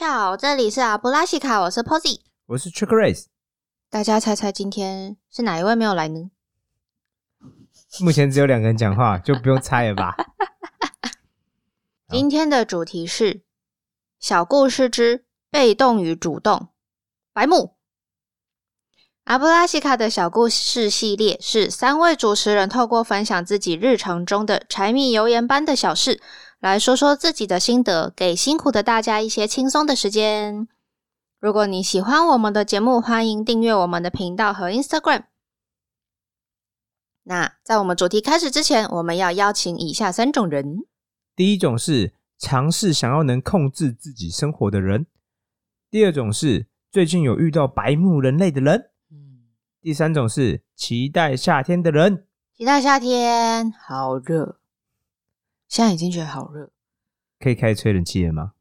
好，这里是阿布拉西卡，我是 Posy。我是 Trick Race，大家猜猜今天是哪一位没有来呢？目前只有两个人讲话，就不用猜了吧？今天的主题是小故事之被动与主动。白木阿布拉西卡的小故事系列是三位主持人透过分享自己日常中的柴米油盐般的小事，来说说自己的心得，给辛苦的大家一些轻松的时间。如果你喜欢我们的节目，欢迎订阅我们的频道和 Instagram。那在我们主题开始之前，我们要邀请以下三种人。第一种是尝试想要能控制自己生活的人，第二种是最近有遇到白目人类的人，嗯，第三种是期待夏天的人。期待夏天，好热，现在已经觉得好热。可以开吹冷气了吗？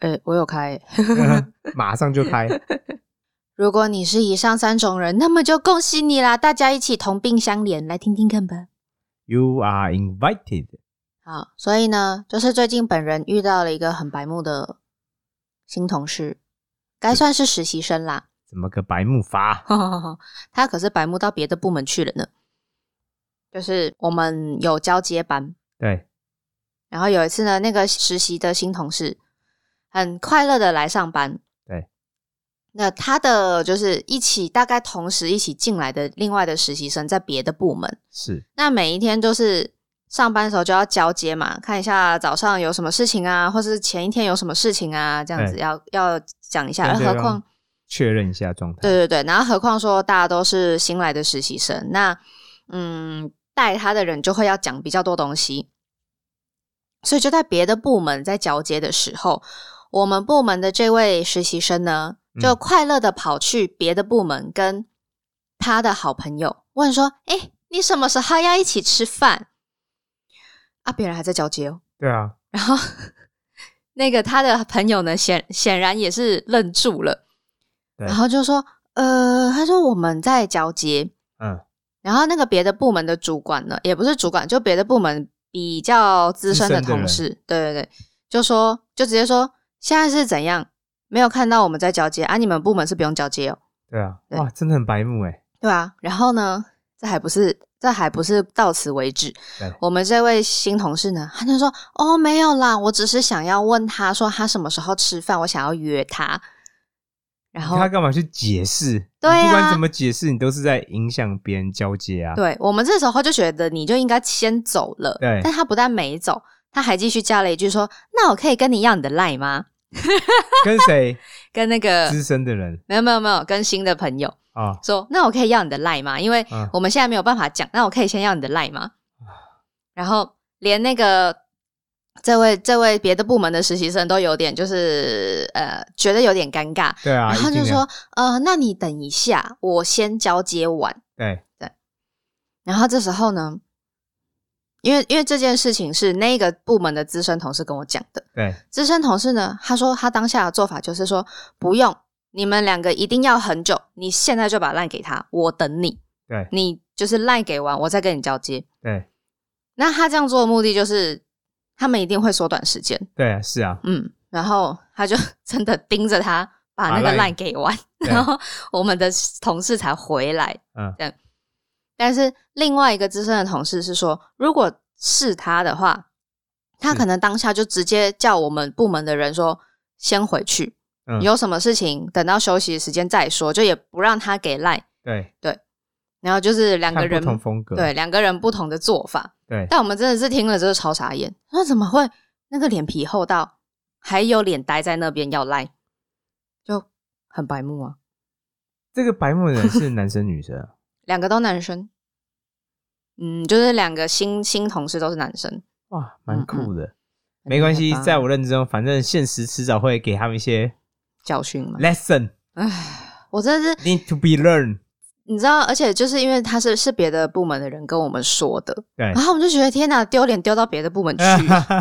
呃、我有开。马上就开。如果你是以上三种人，那么就恭喜你啦！大家一起同病相怜，来听听看吧。You are invited。好，所以呢，就是最近本人遇到了一个很白目的新同事，该算是实习生啦。怎么个白目法？他可是白目到别的部门去了呢。就是我们有交接班，对，然后有一次呢，那个实习的新同事很快乐的来上班。对，那他的就是一起大概同时一起进来的另外的实习生在别的部门，是那每一天都是上班的时候就要交接嘛，看一下早上有什么事情啊，或是前一天有什么事情啊，这样子对要要讲一下。何况让确认一下状态。对对对，然后何况说大家都是新来的实习生，那嗯，带他的人就会要讲比较多东西，所以就在别的部门在交接的时候，我们部门的这位实习生呢，就嗯快乐的跑去别的部门跟他的好朋友问说：“哎，你什么时候要一起吃饭？”啊，别人还在交接哦，对啊，然后那个他的朋友呢，显显然也是愣住了，然后就说：“呃，他说我们在交接。”嗯，然后那个别的部门的主管呢，也不是主管，就别的部门比较资深的同事，对对对，就说就直接说现在是怎样？没有看到我们在交接啊？你们部门是不用交接哦，对啊，对哇，真的很白目哎。对啊。然后呢，这还不是这还不是到此为止对，我们这位新同事呢，他就说哦没有啦，我只是想要问他说他什么时候吃饭，我想要约他。然后他干嘛去解释？对啊不管怎么解释，你都是在影响别人交接啊。对我们这时候就觉得你就应该先走了，对但他不但没走，他还继续加了一句说：“那我可以跟你要你的赖吗 跟谁？？”跟那个资深的人没有没有没有跟新的朋友啊，说：“那我可以要你的赖吗？因为嗯我们现在没有办法讲，那我可以先要你的赖吗？”然后连那个这位这位别的部门的实习生都有点就是呃觉得有点尴尬，对啊，然后就说：“呃，那你等一下，我先交接完。”对。对，然后这时候呢，因为因为这件事情是那个部门的资深同事跟我讲的，对，资深同事呢，他说他当下的做法就是说，不用，你们两个一定要很久，你现在就把烂给他，我等你，对，你就是烂给完，我再跟你交接。对，那他这样做的目的就是，他们一定会缩短时间，对啊，是啊，嗯，然后他就 真的盯着他把那个把赖赖给完，然后我们的同事才回来，嗯，但是另外一个资深的同事是说，如果是他的话，他可能当下就直接叫我们部门的人说先回去，嗯。有什么事情等到休息的时间再说，就也不让他给赖。对。对，然后就是两个人不同风格，对两个人不同的做法，对，但我们真的是听了就是超傻眼，那怎么会那个脸皮厚到还有脸待在那边要赖，就很白目啊。这个白目的人是男生女生啊？两个都男生，嗯，就是两个新新同事都是男生，哇，蛮酷的。很没关系在我认知中，反正现实迟早会给他们一些教训嘛。lesson 唉，我真的是 need to be learned。你知道，而且就是因为他是是别的部门的人跟我们说的，对然，后我们就觉得天哪，丢脸丢到别的部门去，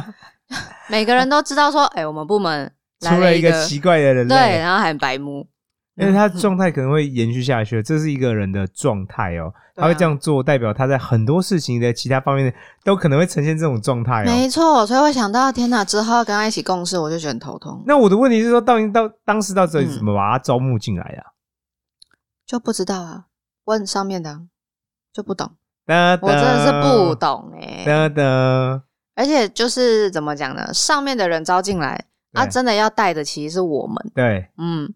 每个人都知道说，哎、我们部门来出了一一个个奇怪的人对，然后还很白目，因为他嗯状态可能会延续下去，这是一个人的状态哦。他会这样做，代表他在很多事情的其他方面都可能会呈现这种状态哦。没错，所以我想到，天哪，之后跟他一起共事，我就觉得很头痛，那我的问题是说，到底到当时到这里嗯怎么把他招募进来的啊？就不知道啊，问上面的啊就不懂，哒我真的是不懂哎、哒哒，而且就是怎么讲呢？上面的人招进来，啊，真的要带的其实是我们，对。嗯，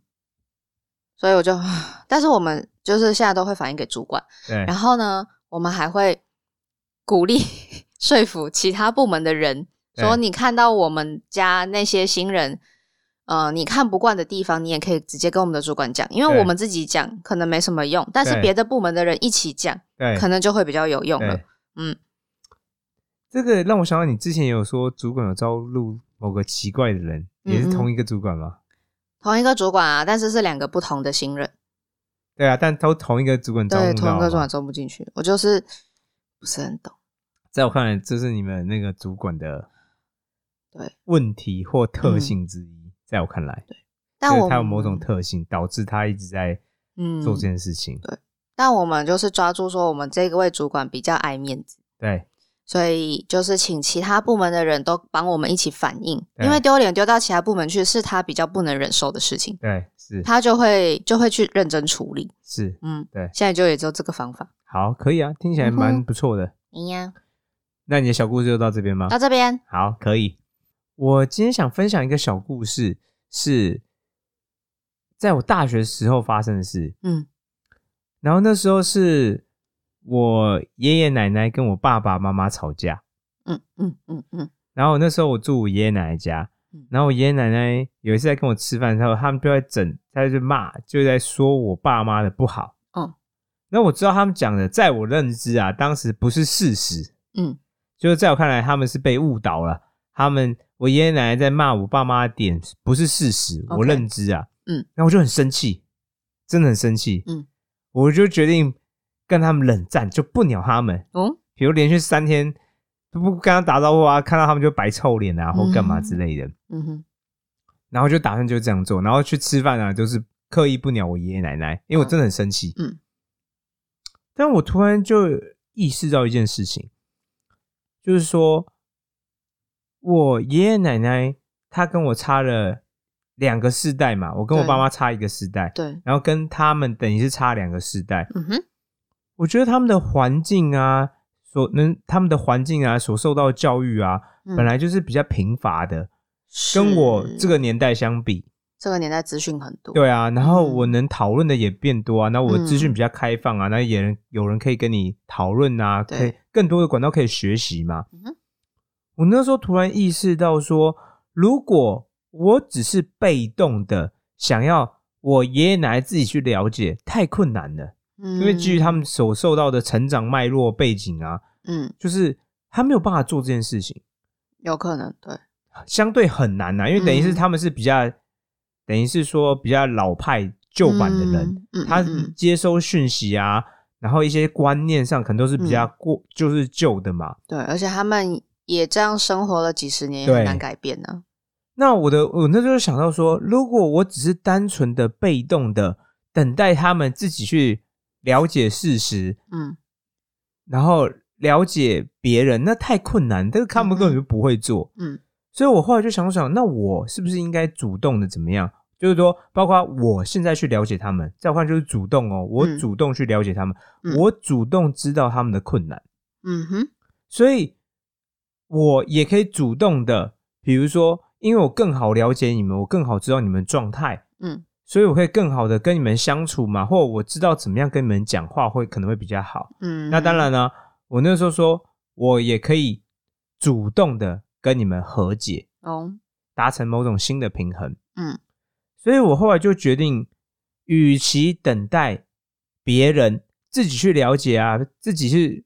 所以我就，但是我们就是现在都会反映给主管，对。然后呢，我们还会鼓励 说服其他部门的人，对。说你看到我们家那些新人。呃，你看不惯的地方，你也可以直接跟我们的主管讲，因为我们自己讲可能没什么用，但是别的部门的人一起讲，对，可能就会比较有用了。嗯，这个让我想到你之前也有说，主管有招录某个奇怪的人，也是同一个主管吗？同一个主管啊，但是是两个不同的新人，对啊，但都同一个主管招募对，同一个主管招不进去，我就是不是很懂。在我看来，这是你们那个主管的对问题或特性之一。在我看来，但我就是他有某种特性，导致他一直在嗯做这件事情。对但我们就是抓住说，我们这个位主管比较爱面子，对所以就是请其他部门的人都帮我们一起反映，因为丢脸丢到其他部门去是他比较不能忍受的事情，对是他就会就会去认真处理。是，嗯，对现在就也只有这个方法。好，可以啊，听起来蛮不错的。你呀，那你的小故事就到这边吗？到这边，好，可以。我今天想分享一个小故事，是在我大学时候发生的事。嗯然后那时候是我爷爷奶奶跟我爸爸妈妈吵架，嗯嗯嗯嗯然后那时候我住我爷爷奶奶家嗯，然后我爷爷奶奶有一次在跟我吃饭的时候，他们就在整，他就骂，就在说我爸妈的不好。嗯那我知道他们讲的，在我认知啊，当时不是事实，嗯就是在我看来，他们是被误导了。他们我爷爷奶奶在骂我爸妈的点不是事实，我认知啊，嗯，然后我就很生气，真的很生气，嗯，我就决定跟他们冷战，就不鸟他们。哦比如连续三天都不跟他打招呼啊，看到他们就白臭脸啊，或干嘛之类的。嗯哼然后就打算就这样做，然后去吃饭啊，就是刻意不鸟我爷爷奶奶，因为我真的很生气。嗯，但我突然就意识到一件事情，就是说我爷爷奶奶他跟我差了两个世代嘛，我跟我爸妈差一个世代，对，然后跟他们等于是差两个世代。嗯哼。我觉得他们的环境啊，所能他们的环境啊，所受到的教育啊，嗯。本来就是比较贫乏的，跟我这个年代相比，这个年代资讯很多，对啊，然后嗯。我能讨论的也变多啊，那我资讯嗯。比较开放啊，那也有人可以跟你讨论啊，对可以更多的管道可以学习嘛。嗯哼我那时候突然意识到说，如果我只是被动的想要我爷爷奶奶自己去了解，太困难了，嗯，因为基于他们所受到的成长脉络背景啊，嗯就是他没有办法做这件事情。有可能对，相对很难呐、因为等于是嗯他们是比较，等于是说比较老派旧版的人，嗯嗯他接收讯息啊，然后一些观念上可能都是比较嗯过，就是旧的嘛。对，而且他们也这样生活了几十年，也对很难改变呢。那我的我那时候想到说，如果我只是单纯的被动的等待他们自己去了解事实，嗯然后了解别人，那太困难，这个他们嗯根本就不会做。嗯所以我后来就想想，那我是不是应该主动的怎么样？就是说，包括我现在去了解他们，再换就是主动哦，我嗯主动去了解他们，嗯我主动知道他们的困难，嗯哼，所以我也可以主动的，比如说，因为我更好了解你们，我更好知道你们状态，嗯。所以我可以更好的跟你们相处嘛，或我知道怎么样跟你们讲话会可能会比较好。嗯，那当然呢，我那时候说我也可以主动的跟你们和解，哦，达成某种新的平衡。嗯。所以我后来就决定，与其等待别人自己去了解啊，自己去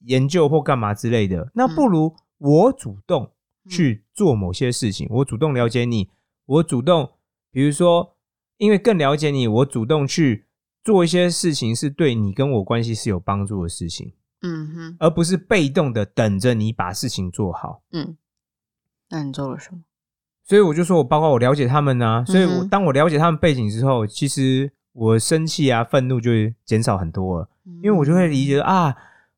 研究或干嘛之类的，那不如我主动去做某些事情。我主动了解你，我主动，比如说，因为更了解你，我主动去做一些事情，是对你跟我关系是有帮助的事情，嗯哼而不是被动的等着你把事情做好。嗯，那你做了什么？所以我就说我包括我了解他们啊，所以我嗯当我了解他们背景之后，其实我生气啊、愤怒就会减少很多了，因因为我就会理解啊，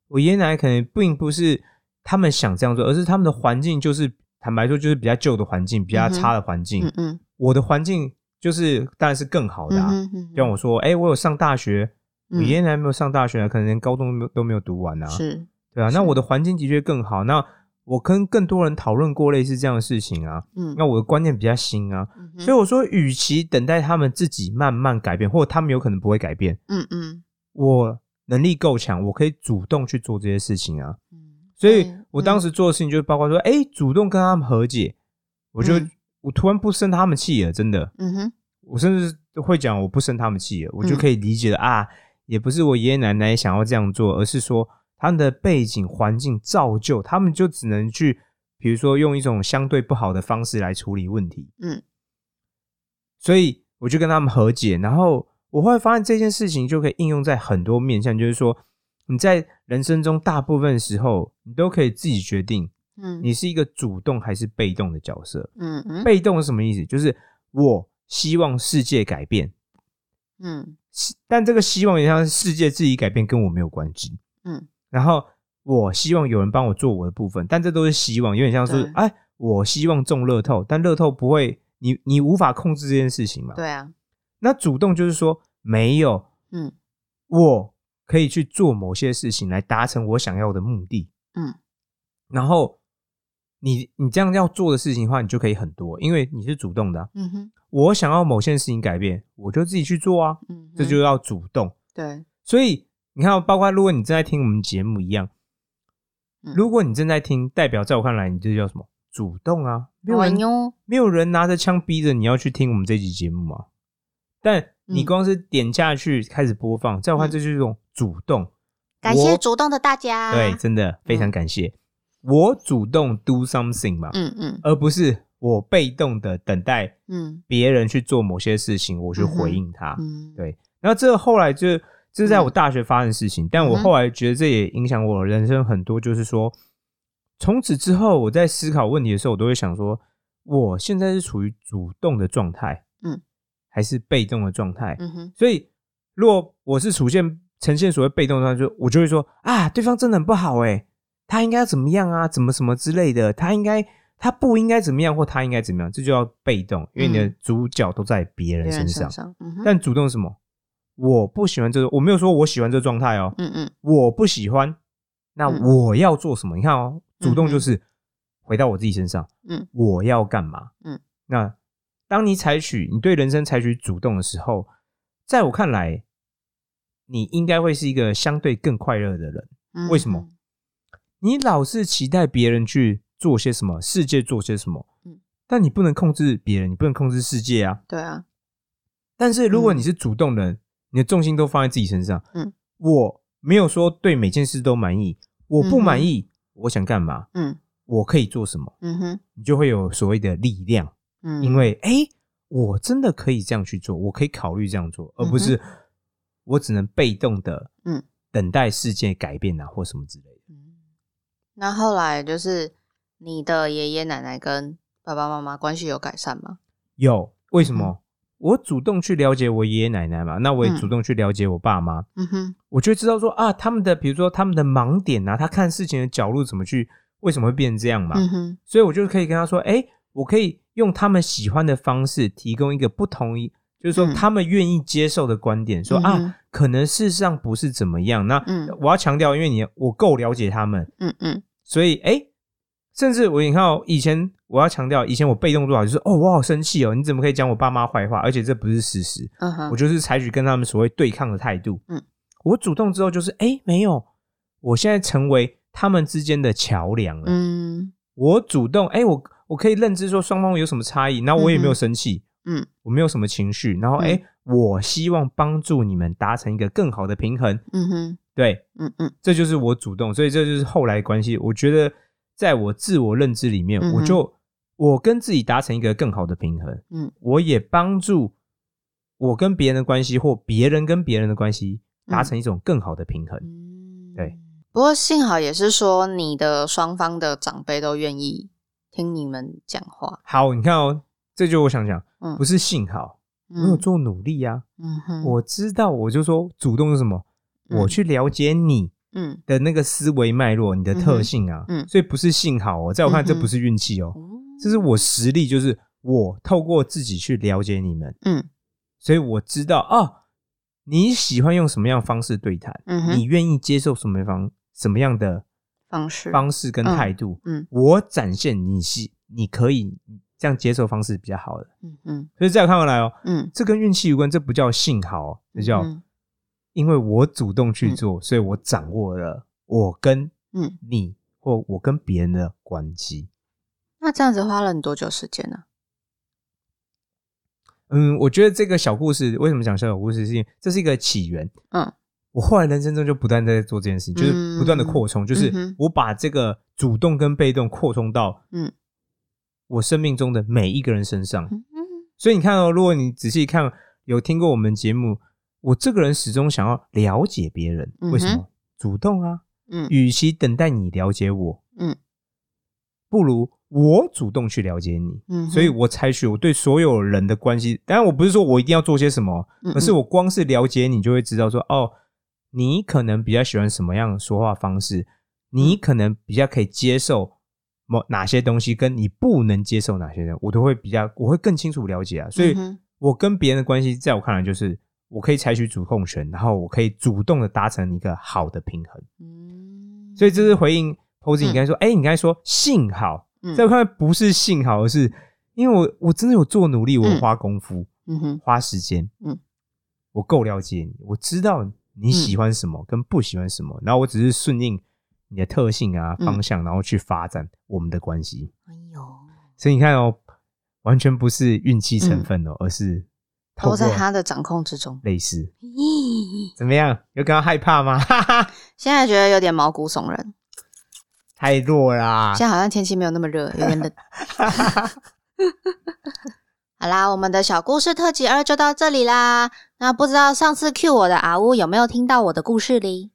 我爷爷奶奶可能并不是他们想这样做，而是他们的环境就是坦白说就是比较旧的环境，比较差的环境。嗯嗯我的环境就是当然是更好的啊。就像我说，哎、我有上大学，我嗯爷爷奶奶没有上大学啊，可能连高中都没有都没有读完啊。是对啊，那我的环境的确更好。那我跟更多人讨论过类似这样的事情啊，嗯那我的观念比较新啊，嗯所以我说，与其等待他们自己慢慢改变，或者他们有可能不会改变，嗯嗯我能力够强，我可以主动去做这些事情啊。嗯，所以我当时做的事情就是包括说，哎、主动跟他们和解，我就、嗯。我突然不生他们气了，真的，嗯哼。我甚至会讲我不生他们气了，我就嗯。可以理解了、啊，也不是我爷爷奶奶想要这样做，而是说他们的背景环境造就，他们就只能去，比如说用一种相对不好的方式来处理问题，嗯。所以我就跟他们和解，然后我后来发现这件事情就可以应用在很多面向，就是说你在人生中大部分时候，你都可以自己决定嗯你是一个主动还是被动的角色。嗯嗯被动是什么意思？就是我希望世界改变，嗯但这个希望也像是世界自己改变，跟我没有关系。嗯然后我希望有人帮我做我的部分，但这都是希望，有点像是哎，我希望中乐透，但乐透不会，你你无法控制这件事情嘛。对啊那主动就是说，没有，嗯我可以去做某些事情来达成我想要的目的。嗯然后你你这样要做的事情的话，你就可以很多，因为你是主动的啊、嗯哼我想要某件事情改变，我就自己去做啊，嗯，这就要主动。对所以你看，包括如果你正在听我们节目一样，嗯如果你正在听，代表在我看来，你这叫什么？主动啊！没有人哟没有人拿着枪逼着你要去听我们这集节目啊。但你嗯光是点下去开始播放，在我看嗯。这就是一种主动。感谢主动的大家。对，真的非常感谢。我主动 do something 嘛，嗯嗯。而不是我被动的等待嗯。别人去做某些事情，我去回应他。嗯。对，然后这个后来就这是在我大学发生的事情，但我后来觉得这也影响我人生很多，就是说，从此之后我在思考问题的时候，我都会想说，我现在是处于主动的状态，嗯，还是被动的状态？嗯哼所以，如果我是出现呈现所谓被动的状态，就我就会说啊，对方真的很不好哎、他应该要怎么样啊，怎么什么之类的，他应该他不应该怎么样，或他应该怎么样，这就叫被动，因为你的嗯主角都在别人身上但主动是什么？我不喜欢这个，我没有说我喜欢这个状态哦，嗯嗯我不喜欢，那嗯我要做什么？你看哦，主动就是回到我自己身上，嗯我要干嘛？嗯，那当你采取你对人生采取主动的时候，在我看来，你应该会是一个相对更快乐的人。嗯为什么？你老是期待别人去做些什么，世界做些什么，嗯但你不能控制别人，你不能控制世界啊。对啊但是如果嗯你是主动的人，你的重心都放在自己身上，嗯，我没有说对每件事都满意，我不满意，我想干嘛，嗯我可以做什么，嗯哼你就会有所谓的力量，嗯，因为哎、诶我真的可以这样去做，我可以考虑这样做，而不是我只能被动的，嗯，等待世界改变啊，或什么之类的。嗯那后来就是你的爷爷奶奶跟爸爸妈妈关系有改善吗？有为什么？我主动去了解我爷爷奶奶嘛，那我也嗯主动去了解我爸妈，嗯哼我就知道说啊，他们的比如说他们的盲点啊，他看事情的角度怎么去，为什么会变成这样嘛？嗯哼所以我就可以跟他说，哎、我可以用他们喜欢的方式，提供一个不同一，就是说嗯他们愿意接受的观点，说啊，可能事实上不是怎么样。那嗯我要强调，因为你我够了解他们，嗯嗯所以哎、甚至我你看哦，以前我要强调，以前我被动做好就是哦，我好生气哦，你怎么可以讲我爸妈坏话？而且这不是事实，嗯哼我就是采取跟他们所谓对抗的态度。嗯，我主动之后就是哎、没有，我现在成为他们之间的桥梁了。嗯我主动哎、我我可以认知说双方有什么差异，那我也没有生气，嗯我没有什么情绪，然后哎、我希望帮助你们达成一个更好的平衡。嗯哼对，嗯嗯这就是我主动，所以这就是后来关系。我觉得在我自我认知里面，嗯我就我跟自己达成一个更好的平衡，嗯我也帮助我跟别人的关系或别人跟别人的关系达成一种更好的平衡。嗯，对。不过幸好也是说，你的双方的长辈都愿意听你们讲话。好，你看哦，这就我想讲，嗯。不是幸好，我有做努力啊、嗯哼，我知道，我就说主动是什么，嗯。我去了解你嗯。的那个思维脉络，你的特性啊，嗯。所以不是幸好哦，在我看嗯哼。这不是运气哦，哦。这是我实力，就是我透过自己去了解你们，嗯。所以我知道啊，你喜欢用什么样的方式对谈，嗯哼。你愿意接受什么方什么样的方式方式跟态度，嗯我展现你是你可以这样接受方式比较好的。嗯嗯所以在我看来哦，嗯，这跟运气无关，这不叫幸好哦，这叫嗯因为我主动去做，所以我掌握了我跟嗯。你或我跟别人的关系。那这样子花了你多久时间呢？嗯，我觉得这个小故事为什么讲小故事，是因为这是一个起源。嗯我后来人生中就不断在做这件事情，就是不断的扩充，就是我把这个主动跟被动扩充到嗯我生命中的每一个人身上。嗯嗯所以你看哦，如果你仔细看，有听过我们节目，我这个人始终想要了解别人，为什么？主动啊，嗯与其等待你了解我，嗯不如我主动去了解你。嗯，所以我采取我对所有人的关系，当然我不是说我一定要做些什么，而是我光是了解你就会知道说，哦，你可能比较喜欢什么样的说话方式，你嗯。可能比较可以接受某哪些东西，跟你不能接受哪些人，我都会比较，我会更清楚了解啊。所以我跟别人的关系，在我看来就是我可以采取主控权，然后我可以主动的达成一个好的平衡。嗯，所以这是回应 Posy 你刚才说，哎、你刚才说幸好，嗯。在我看来不是幸好，而是因为我我真的有做努力，我花功夫，嗯哼。花时间，嗯，我够了解你，我知道你喜欢什么跟不喜欢什么，然后我只是顺应你的特性啊嗯方向，然后去发展我们的关系。哎呦，所以你看哦，完全不是运气成分哦，而是透过都在他的掌控之中。类似咦，怎么样？有感到害怕吗？哈哈，现在觉得有点毛骨悚然。太弱啦！现在好像天气没有那么热，有点冷。好啦，我们的小故事特辑二就到这里啦。那不知道上次 Q 我的阿乌有没有听到我的故事哩？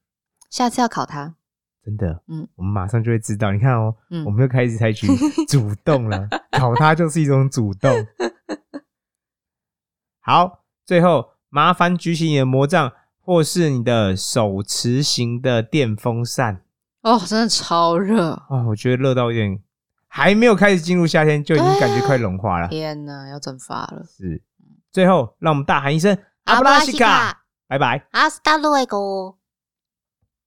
下次要考他。真的，嗯嗯，我们马上就会知道。你看哦，嗯我们又开始采取主动了，考他就是一种主动。好，最后麻烦举起你的魔杖，或是你的手持型的电风扇。哦，真的超热！哦，我觉得热到有点，还没有开始进入夏天，就已经感觉快融化了。天哪，要蒸发了。是，最后让我们大喊一声阿布拉西卡，拜拜。阿斯达路埃哥。